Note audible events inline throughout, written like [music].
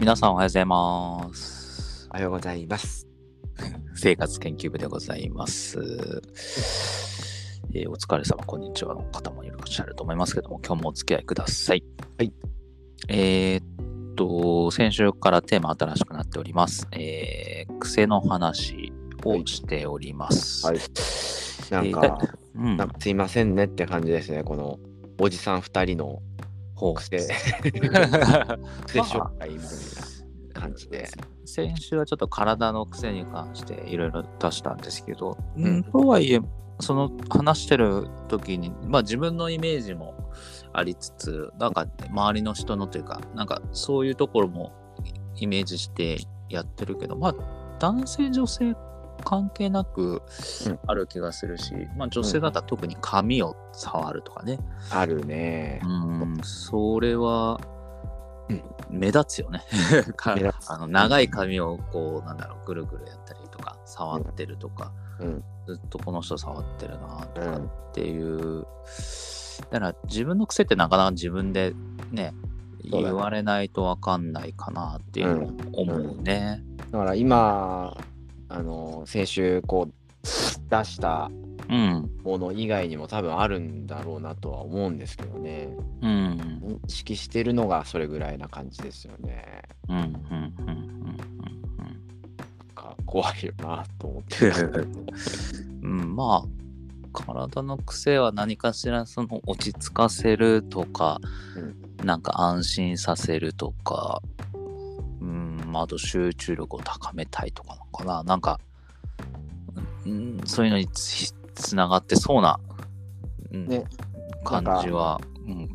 皆さんおはようございます。おはようございます。生活研究部でございます。えーお疲れ様、こんにちはの方もいらっしゃると思いますけども、今日もお付き合いください。はい。えーっと、先週からテーマ新しくなっております。えー癖の話をしております。はい。なんえーか、うんなんかすいませんねって感じですね。このおじさん二人のほう。癖、癖紹介みたいな感じで。先週はちょっと体の癖に関していろいろ出したんですけど、うん。うん、とはいえその話してる時にまあ自分のイメージもありつつなんか周りの人のというかなんかそういうところもイメージしてやってるけどまあ男性女性関係なくうん。ある気がするし、まあ女性だったら特に髪を触るとかね、あるね。うん、それはうん。目立つよね。[laughs] あの長い髪をこうなんだろうぐるぐるやったりとか触ってるとか、うん。ずっとこの人触ってるなとかうんっていう、だから自分の癖ってなかなか自分でね言われないとわかんないかなっていうのを思うね。だから今、あの、先週こう出したうん。もの以外にも多分あるんだろうなとは思うんですけどね。うん。認識してるのがそれぐらいな感じですよね。うん。うん。うん。うん。なんか怖いよなと思って。うん、まあ体の癖は何かしらその落ち着かせるとか、なんか安心させるとか、うん、まああと集中力を高めたいとかかな。なんか、うん、そういうのにつつながってそうな、うんね。感じは、うん、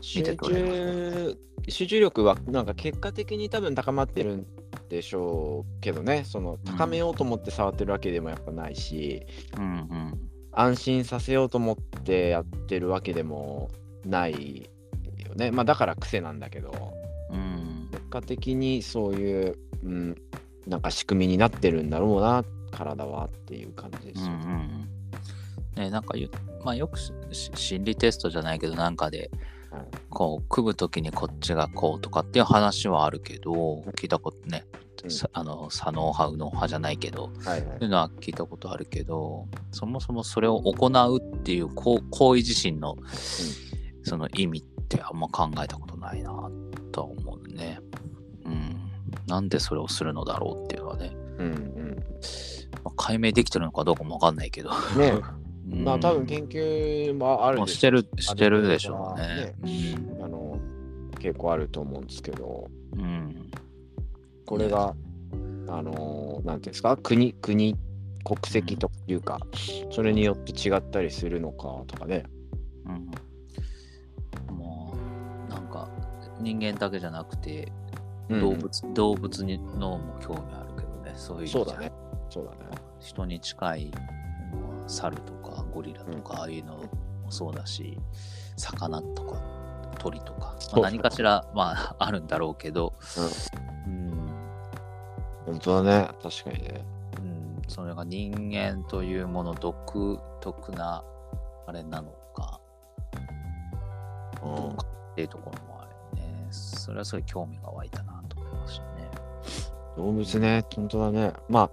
集見て取れ中集中力はなんか結果的に多分高まってるんでしょうけどね。その高めようと思って触ってるわけでもやっぱないし、うんうん。安心させようと思ってやってるわけでもないよね。まあだから癖なんだけど。うん。結果的にそういう、うん、なんか仕組みになってるんだろうな体はっていう感じですよ。ね。うんうんうん。ねなんかゆ、まあ、よく心理テストじゃないけどなんかではいこう組む時にこっちがこうとかっていう話はあるけど聞いたことね、うん。さあの左脳派右脳派じゃないけどはいはい。そういうのは聞いたことあるけどそもそもそれを行うっていう行行為自身のその意味ってあんま考えたことないなとは思うね。うん、なんでそれをするのだろうっていうのはね、うんまあ解明できてるのかどうかもわかんないけど。[laughs] うん、ねうんまあ多分研究もあるまあでしてる、してるでしょうね。あの結構あると思うんですけどうん。うん。これが、あのなんていうんですか？国国国籍というか、それによって違ったりするのかとかねうん。もう、なんか、人間だけじゃなくて、うん。動物、動物にのも興味あるけどね、そういうそうだね。そうだね。人に近い、まあ猿とかゴリラとか、ああいうのもそうだし、魚とか鳥とか、まあ、何かしら、まあ、[laughs] あるんだろうけど、うん、本当だね。確かにね。うん、それが人間というもの独特なあれなのか、どうかっていうところもあるよね。それはすごい興味が湧いたな。動物ね本当だね。まあ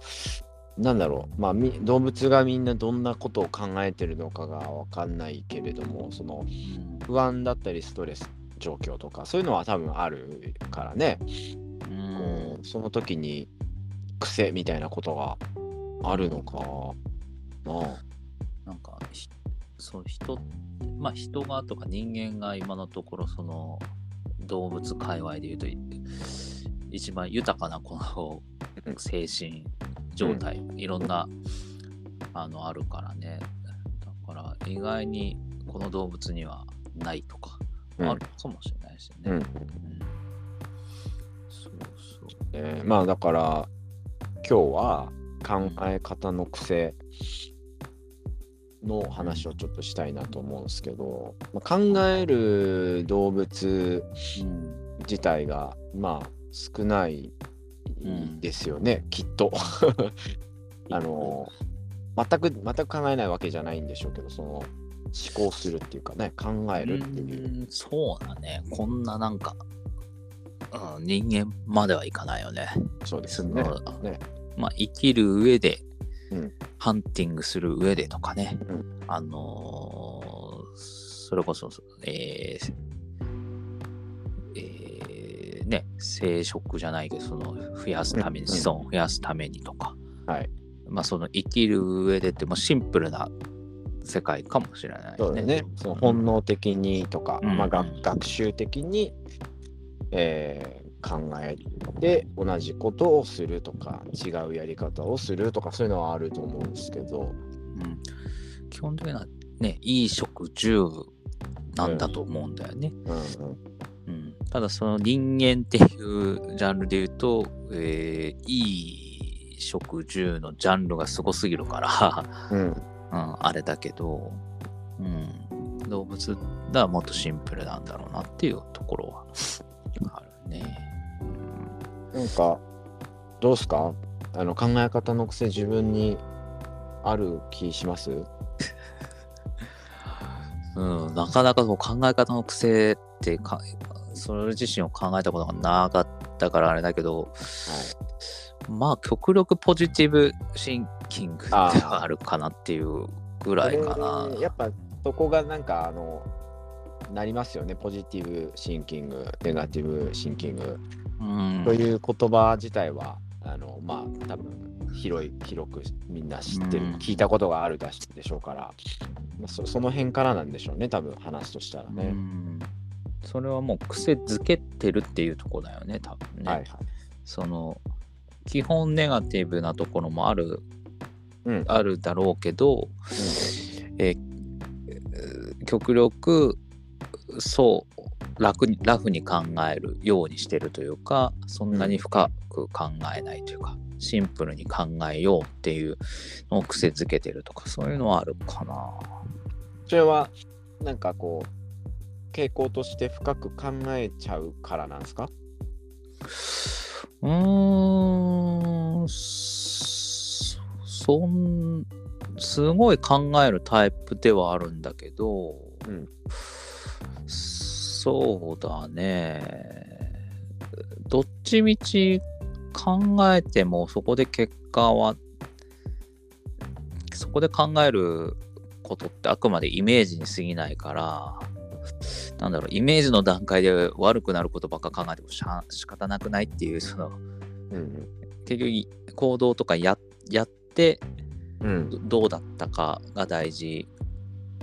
なんだろう。まあみ動物がみんなどんなことを考えてるのかがわかんないけれどもそのうん不安だったりストレス状況とかそういうのは多分あるからね、うん。その時に癖みたいなことがあるのかな。あなんかひそう人まあ人がとか人間が今のところその動物界隈でいうとい一番豊かなこのうん。精神状態、いろんなあのあるからね。だから意外にこの動物にはないとか、うん。あるかもしれないしね、うん。うん。そうそう。えーまあだから今日は考え方の癖の話をちょっとしたいなと思うんですけど、まあ、考える動物うん。自体がまあ少ないですよね、きっと。あの全く全く考えないわけじゃないんでしょうけどその思考するっていうかね考えるっていう。うんそうだねこんななんかうん、人間まではいかないよね。そうですね。ねまあ、生きる上で、うんハンティングする上でとかね、うんあのーそれこそ、えーえーね、生殖じゃないけど、その増やすために、うん子孫を増やすためにとか、はい。まあ、その生きる上でってもシンプルな世界かもしれないそうだね。その本能的にとか、うん。まあ、学学習的に、えー考えて同じことをするとか違うやり方をするとかそういうのはあると思うんですけど、うん。基本的にはね、いい食住なんだと思うんだよね。うんうんうん、ただその人間っていうジャンルで言うと、えーいい食住のジャンルがすごすぎるから、うん。うん、あれだけど、うん、動物はもっとシンプルなんだろうなっていうところはあるね。なんかどうすか？あの考え方の癖自分にある気します？[laughs] うん、なかなかこう考え方の癖ってか、それ自身を考えたことがなかったからあれだけど、まあ極力ポジティブシンキングではあるかなっていうぐらいかな。やっぱそこがなんかあのなりますよね。ポジティブシンキングネガティブシンキング。うん。という言葉自体はあのまあ多分広い広くみんな知ってる、うん。聞いたことがあるだしでしょうから、まあ、そその辺からなんでしょうね。多分話としたらうね。んそれはもう癖づけてるっていうところだよね、多分ね。はいはい。その基本ネガティブなところもあるうんあるだろうけど、えー極力そう楽にラフに考えるようにしてるというかそんなに深く考えないというか、シンプルに考えようっていうのを癖づけてるとかそういうのはあるかな。それはなんかこう傾向として深く考えちゃうからなんですか？うーんそそんすごい考えるタイプではあるんだけど、うん。そうだね。どっちみち考えてもそこで結果はそこで考えることってあくまでイメージに過ぎないからなんだろうイメージの段階で悪くなることばっか考えてもしゃ仕方なくないっていうそのうん結局行動とかややってうん。どどうだったかが大事。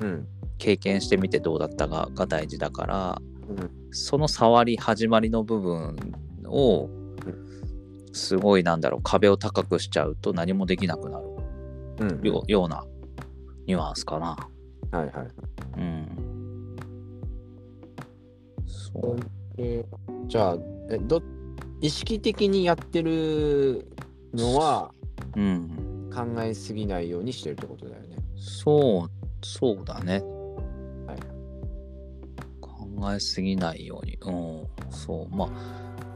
うん。経験してみてどうだったかが大事だからうん。その触り始まりの部分をすごいなんだろう壁を高くしちゃうと何もできなくなる。うん。よようなニュアンスかな。はいはい。うん。そう。えーじゃあえど意識的にやってるのはうん。考えすぎないようにしてるってことだよね。そう、そうだね。はい考えすぎないように。うん。そう。まあ、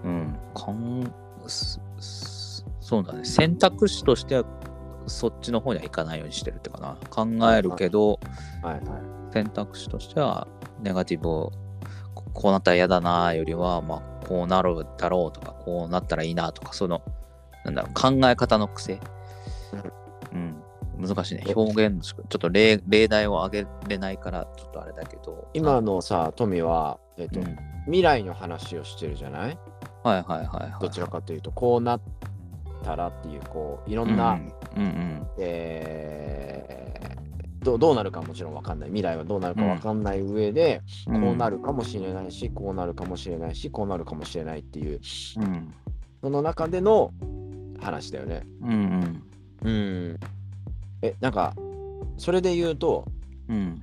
うん。かんそうだね。選択肢としてはそっちの方には行かないようにしてるってかな。考えるけど、はいはい。選択肢としてはネガティブをここうなったら嫌だなよりは、まあ、こうなるだろうとかこうなったらいいなとかそのなんだろう考え方の癖、うん、難しいね。表現ちょっと例例題を挙げれないからちょっとあれだけど。今のさ、富は、えっとうん。未来の話をしてるじゃない？はいはいはいはい。どちらかというと、こうなったらっていう、こう、いろんな、うんうん。えーどうどうなるかもちろんわかんない。未来はどうなるかわかんない上で、うんこうなるかもしれないし、こうなるかもしれないし、こうなるかもしれないっていう、うんその中での話だよね。うんうんうん。え、なんか、それで言うと、うん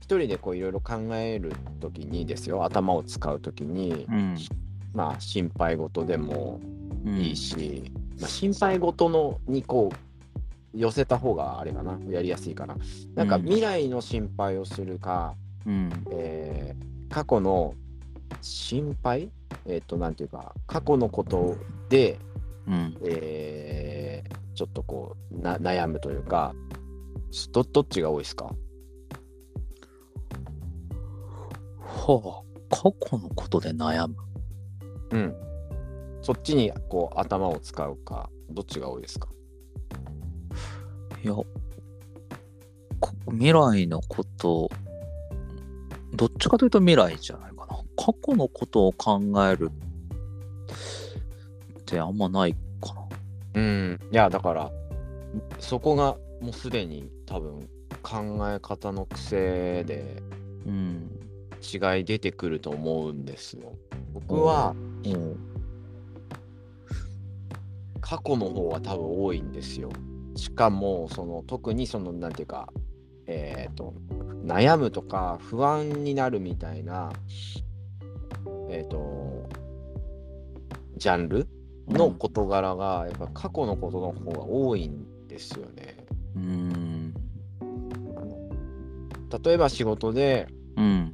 一人でこういろいろ考えるときにですよ、頭を使うときに、うんまあ心配事でもうんいいし、まあ、心配事のにこう寄せた方があれかな、やりやすいかな。なんかうん。未来の心配をするか、うん。えー過去の心配？えっ、と、なんていうか、過去のことで、うん。えーちょっとこうな悩むというか、どどっちが多いですか？はあ過去のことで悩む。うん。そっちにこう頭を使うか、どっちが多いですか？いや、こ未来のこと、どっちかというと未来じゃないかな。過去のことを考えるってあんまないかな。うん。いや、だから、そこがもうすでに多分考え方の癖でうん。違い出てくると思うんですよ。僕はうん。過去の方が多分多いんですよ。しかも、その特にその、なんていうか、えっ、と、悩むとか不安になるみたいな、えっ、と、ジャンルの事柄が、やっぱ過去のことの方が多いんですよね。うん。例えば仕事でうん。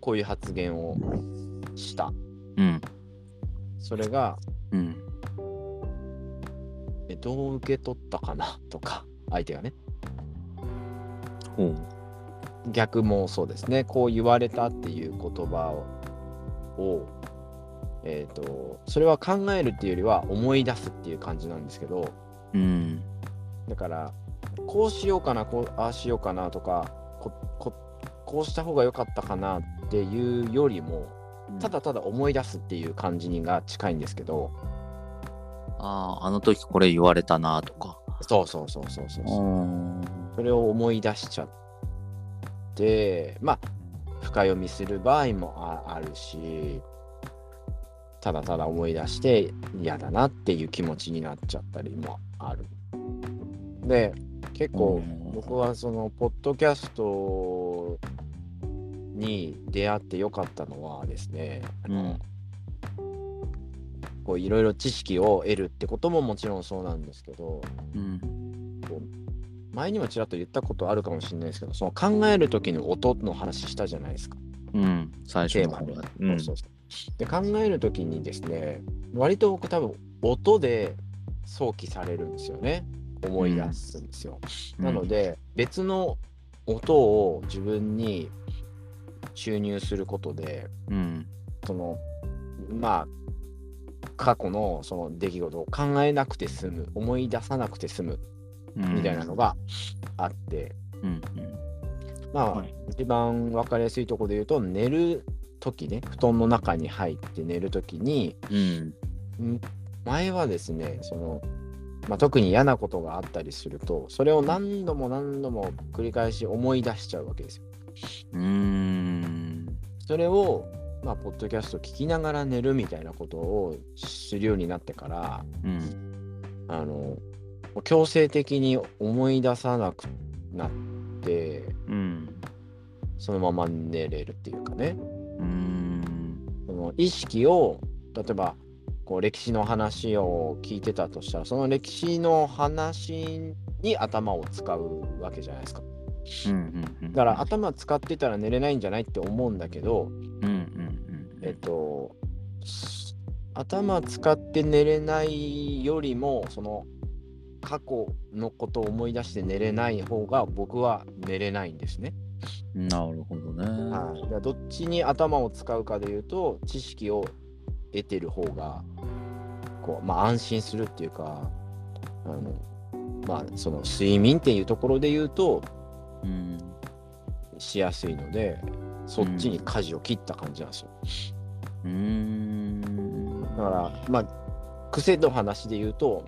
こういう発言をした。うん。それが、うん。えどう受け取ったかな？[laughs] とか、相手がね。ほう。逆もそうですね。こう言われたっていう言葉を、をえっ、と、それは考えるっていうよりは思い出すっていう感じなんですけど、うん。だから、こうしようかな、こう、ああしようかなとか、こうした方が良かったかなっていうよりも、ただただ思い出すっていう感じにが近いんですけど、ああ、あの時これ言われたなとか。そうそうそうそうそうそう。ん。それを思い出しちゃって、まあ、深読みする場合もああるし、ただただ思い出して嫌だなっていう気持ちになっちゃったりもある。で、結構うん僕はその、ポッドキャストに出会ってよかったのはですね、うんこういろいろ知識を得るってことももちろんそうなんですけど、うん。前にもちらっと言ったことあるかもしれないですけど、その考える時の音の話したじゃないですか。うん。最初の方テーマは。うん。そうそうそうで考える時にですね、割と僕多分音で想起されるんですよね。思い出すんですよ。なので、別の音を自分に注入することで、うん。そのまあ過去のその出来事を考えなくて済む思い出さなくて済むうん。みたいなのがあって、うん。うん。まあ、はい一番分かりやすいところで言うと寝る時ね布団の中に入って寝る時にうん。ん前はですねその、まあ、特に嫌なことがあったりするとそれを何度も何度も繰り返し思い出しちゃうわけですよ。うーん。それをまあ、ポッドキャスト聞きながら寝るみたいなことをするようになってから、うん。あの、強制的に思い出さなくなって、うん。そのまま寝れるっていうかね。うーん。その意識を、例えば、こう歴史の話を聞いてたとしたら、その歴史の話に頭を使うわけじゃないですか。だから頭使ってたら寝れないんじゃないって思うんだけど、うん。うん。えっと、す頭使って寝れないよりも、その過去のことを思い出して寝れない方が僕は寝れないんですね。うん。なるほどね。はい、どっちに頭を使うかでいうと、知識を得てる方が、こう、まあ安心するっていうか、あの、まあその睡眠っていうところで言うと、うん。しやすいので、そっちに舵を切った感じなんですよ。うーん。だから、まあ、癖の話で言うと、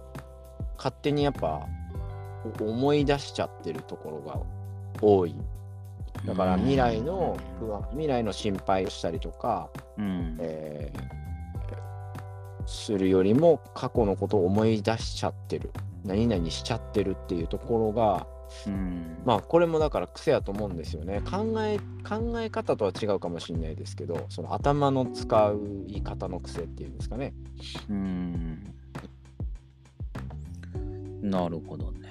勝手にやっぱお思い出しちゃってるところが多い。だから未来の不安、未来の心配をしたりとか、うん。えーするよりも過去のことを思い出しちゃってる。何々しちゃってるっていうところが、うん。まあこれもだから癖やと思うんですよね。考え、考え方とは違うかもしれないですけど、その頭の使う言い方の癖っていうんですかね。うん。なるほどね。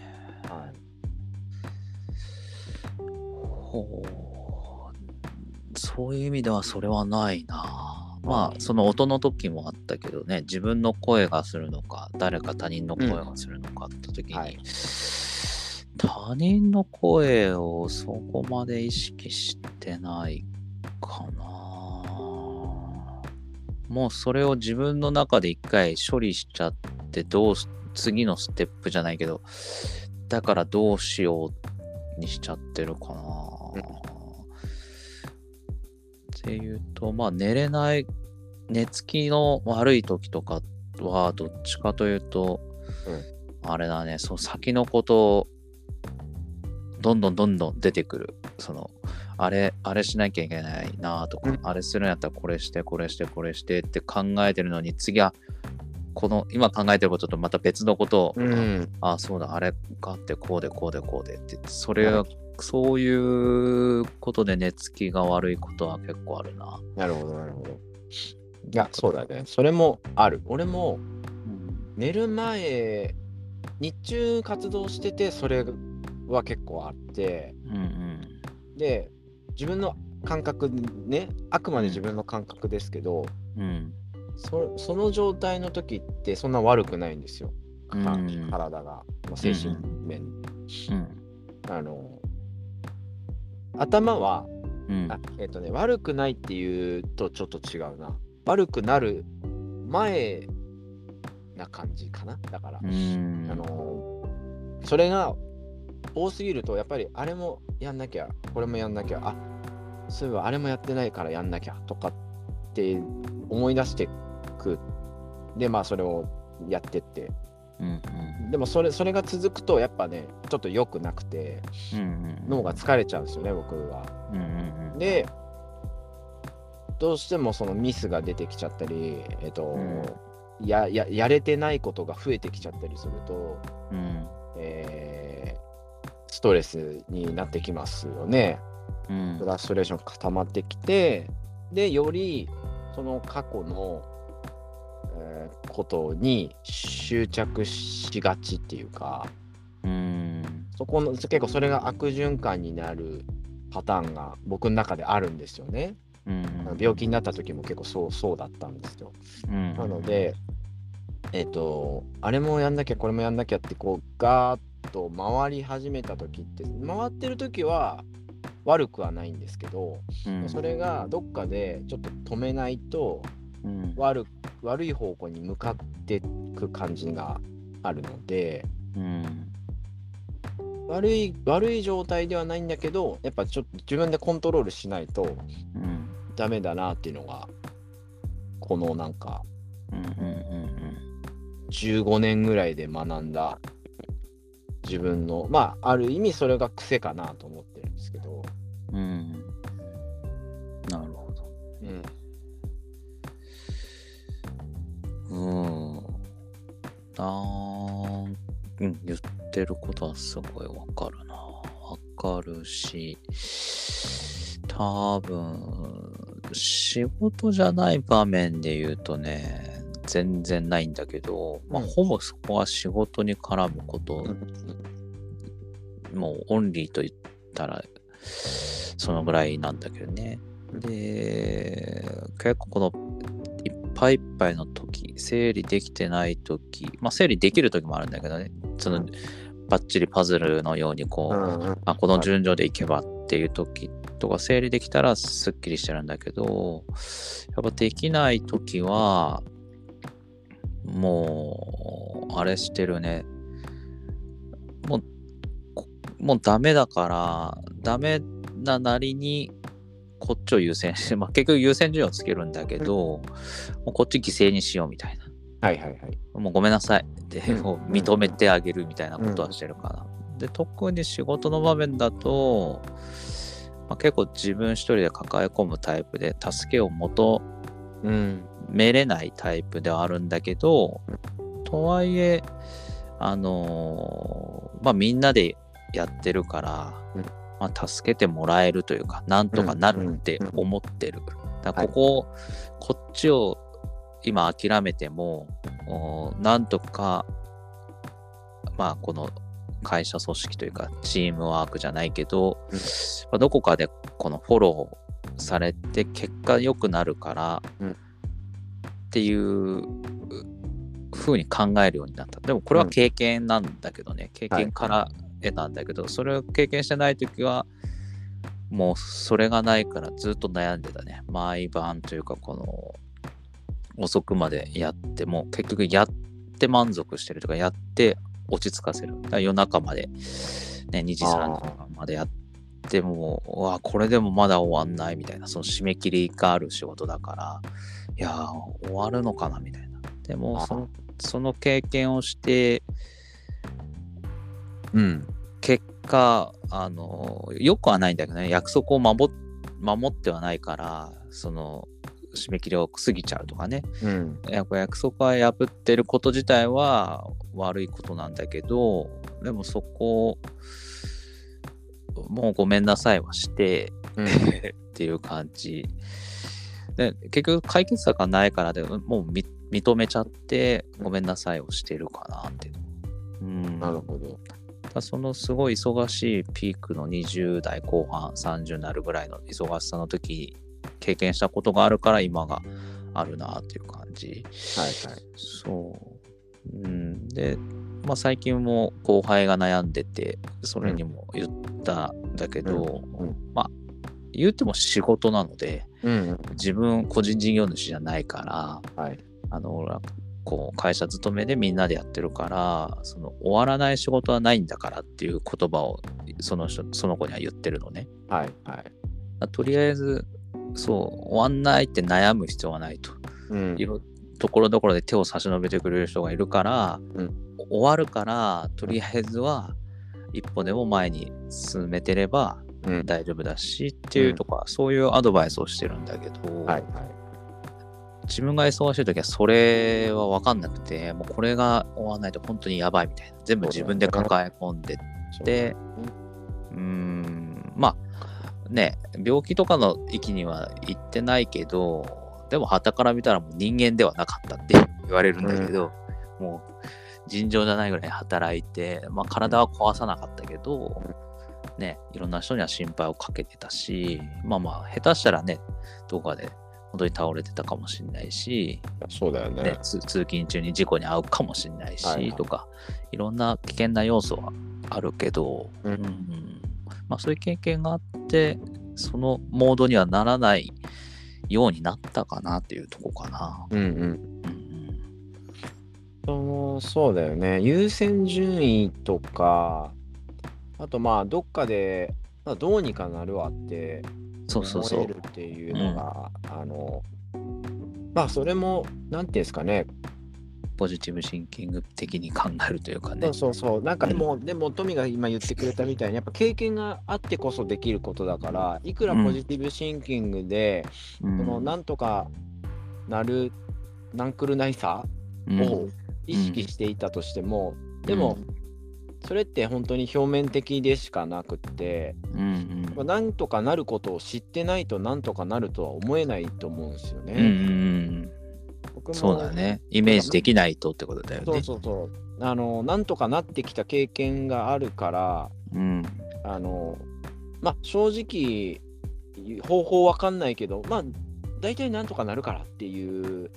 はい。ほう。そういう意味ではそれはないな。まあ、その音の時もあったけどね、自分の声がするのか、誰か他人の声がするのかって時に、はい他人の声をそこまで意識してないかな。もうそれを自分の中で一回処理しちゃって、どうす、次のステップじゃないけど、だからどうしようにしちゃってるかな。うんっていうと、まあ寝れない、寝つきの悪い時とかは、どっちかというと、あれだね、そう先のことをどんどんどんどん出てくる。その、あれ、あれしなきゃいけないなとか、うんあれするんやったらこれして、これして、これしてって考えてるのに、次は、この今考えてることとまた別のことを、うん。ああ、そうだ、あれがあって、こうで、こうで、こうでって、それは、そういうことで寝つきが悪いことは結構あるな。なるほど、なるほど。いや、そうだね。それもある。俺も寝る前、日中活動してて、それは結構あって、うんうん。で、自分の感覚ね、あくまで自分の感覚ですけど、うん。そその状態の時ってそんな悪くないんですよ。かうん体が、まあ、精神面、うん。あの頭はうん。あえっ、とね悪くないっていうとちょっと違うな悪くなる前な感じかなだから、うん。あのそれが多すぎるとやっぱりあれもやんなきゃこれもやんなきゃあそういえばあれもやってないからやんなきゃとかって思い出してくでまあそれをやってってうんうん。でもそれそれが続くとやっぱねちょっと良くなくてうんうん。脳が疲れちゃうんですよね僕は。うんうんうん。でどうしてもそのミスが出てきちゃったり、えっとやややれてないことが増えてきちゃったりすると、うん。えーストレスになってきますよね。うんフラストレーション固まってきてでよりその過去の、えーことに執着しがちっていうかうん。そこの結構それが悪循環になるパターンが僕の中であるんですよね。うん病気になった時も結構そうそうだったんですよ。うん。なので、えっ、と、あれもやんなきゃ、これもやんなきゃって、こう、ガーッと回り始めた時って、回ってる時は悪くはないんですけど、うん、それがどっかでちょっと止めないとうん、悪悪い方向に向かっていく感じがあるので、うん。悪い悪い状態ではないんだけど、やっぱちょっと自分でコントロールしないとうん。ダメだなっていうのが、このなんか、うん。うん。15年ぐらいで学んだ自分のまあある意味それが癖かなと思ってるんですけど、うん。うん。なるほど。うん、うん。なん、うん、言ってることはすごいわかるな。わかるし、多分、仕事じゃない場面で言うとね、全然ないんだけど、まあ、うん。ほぼそこは仕事に絡むこと、もうオンリーと言ったら、そのぐらいなんだけどね。で、結構このいっぱいいっぱいの時、整理できてない時、まあ整理できる時もあるんだけどね、その、うん。バッチリパズルのようにこう、うんうん。あこの順序でいけばっていう時とか整理できたらすっきりしてるんだけど、やっぱできない時は、もう、あれしてるね。もう、こもうダメだから、ダメななりに、こっちを優先して、[laughs] まあ結局優先順位をつけるんだけど、もうこっち犠牲にしようみたいな。はいはいはい。もうごめんなさいって、うんもう認めてあげるみたいなことはしてるかな。で、特に仕事の場面だと、まあ、結構自分一人で抱え込むタイプで、助けを求うん。めれないタイプではあるんだけど、とはいえ、あのーまあみんなでやってるから、うん。まあ、助けてもらえるというか、なんとかなるって思ってる。だからここ、こっちを今諦めても、おなんとか、まあこの会社組織というか、チームワークじゃないけど、うん。まあどこかでこのフォローされて結果良くなるから、うんっていうふうに考えるようになった。でもこれは経験なんだけどね、経験から得たんだけど、それを経験してないときは、もうそれがないからずっと悩んでたね。毎晩というか、この遅くまでやっても結局やって満足してるとかやって落ち着かせる夜中まで、ね、2時3時までやってもうわこれでもまだ終わんないみたいな。その締め切りがある仕事だから。いやー終わるのかなみたいな。でもそのその経験をしてうん。結果あのよくはないんだけどね。約束を守守ってはないからその締め切りを過ぎちゃうとかね。うん。約束は破ってること自体は悪いことなんだけどでもそこをもうごめんなさいはしてうん。っていう感じで結局解決策がないからでもうみ認めちゃってごめんなさいをしてるかなっていううんなるほど。だそのすごい忙しいピークの20代後半30になるぐらいの忙しさの時経験したことがあるから今があるなっていう感じはいはい。そう、うん、で、まあ、最近も後輩が悩んでてそれにも言ったんだけど、うんうんまあ言っても仕事なのでうん。自分個人事業主じゃないからはい。あの俺はこう会社勤めでみんなでやってるからその終わらない仕事はないんだからっていう言葉をその人その子には言ってるのね。はいはい。あとりあえずそう終わんないって悩む必要はないと。うんところどころで手を差し伸べてくれる人がいるから、うん終わるからとりあえずは一歩でも前に進めてればうん。大丈夫だしっていうとか、そういうアドバイスをしてるんだけど、はいはい。自分が忙しい時はそれは分かんなくてもうこれが終わらないと本当にやばいみたいな。全部自分で抱え込んでってうーん。まあね病気とかの域には行ってないけどでも傍から見たらもう人間ではなかったって言われるんだけど、もう尋常じゃないぐらい働いて、まあ、体は壊さなかったけど、ね、いろんな人には心配をかけてたしまあまあ下手したらねどこかで本当に倒れてたかもしれないし、そうだよね。ね、通通勤中に事故に遭うかもしれないし、はいはいとかいろんな危険な要素はあるけど、うんうんまあ、そういう経験があってそのモードにはならないようになったかなっていうとこかな。うんうん。うんそうだよね。優先順位とか、あとまあ、どっかで、まあ、どうにかなるわってそうそうそう。思えるっていうのが、あの、まあ、それも、なんていうんですかね、ポジティブシンキング的に考えるというかね。そう。そうそう、なんかでも、でも、トミが今言ってくれたみたいに、やっぱ経験があってこそできることだから、いくらポジティブシンキングで、うん。そのなんとかなる、なんくるないさうん。を意識していたとしても、でも、それって本当に表面的でしかなくって、うんうんまあ、なんとかなることを知ってないとなんとかなるとは思えないと思うんですよね。うんうんうん僕もそうだね。イメージできないとってことだよね。そうそうそう。あのなんとかなってきた経験があるからうんあのまあ正直方法わかんないけどまあ大体なんとかなるからっていう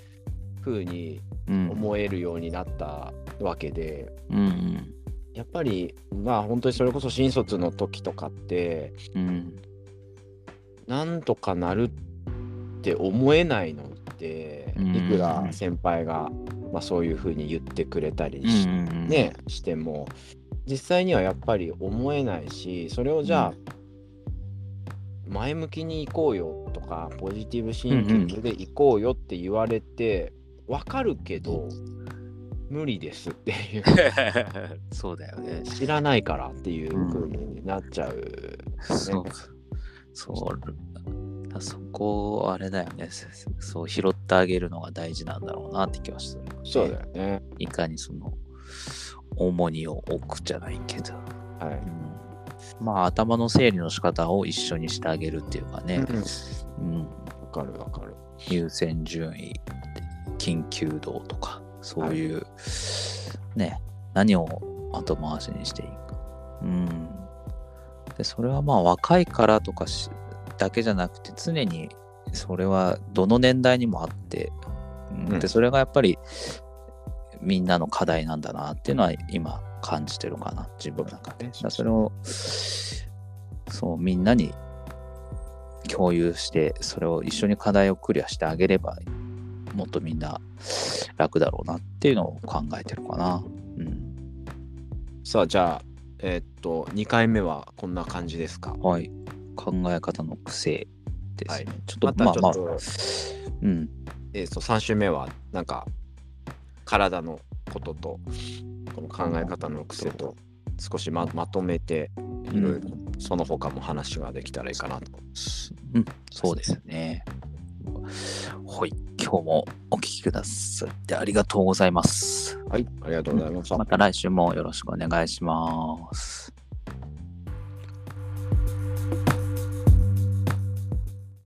風にうん。思えるようになったわけで、うんやっぱりまあ本当にそれこそ新卒の時とかってうん。なんとかなるって思えないのってうん。いくら先輩が、まあ、そういう風に言ってくれたりうんし,、うん。ね、しても実際にはやっぱり思えないしそれをじゃあ、前向きに行こうよとかポジティブシンキングで行こうよって言われてわかるけど無理ですっていう [laughs] そうだよね。知らないからっていう風になっちゃう、そう。そう。だそこ、あれだよね。そう、拾ってあげるのが大事なんだろうなって気はする、そうだよね。いかにその、重荷を置くじゃないけど。はいうんまあ、頭の整理の仕方を一緒にしてあげるっていうかね。うん。わかるわかる。優先順位、緊急度とか、そういう、ね、何を後回しにしていいか。うん。で、それはまあ若いからとかしだけじゃなくて、常にそれはどの年代にもあって、うんうんで、それがやっぱりみんなの課題なんだなっていうのは今感じてるかな、自分の中で。それを、そう、みんなに共有して、それを一緒に課題をクリアしてあげれば、もっとみんな楽だろうなっていうのを考えてるかな。うん。さあ、じゃあ、えーっと、2回目はこんな感じですか？はい。考え方の癖ですね。はいちょっとまあまあ。えと、3週目は、なんか、体のことと、この考え方の癖と、少しままとめて、いろいろ、その他も話ができたらいいかなと。うん、そうですね。はい。今日もお聞きくださってありがとうございます。はい、ありがとうございました。また来週もよろしくお願いします。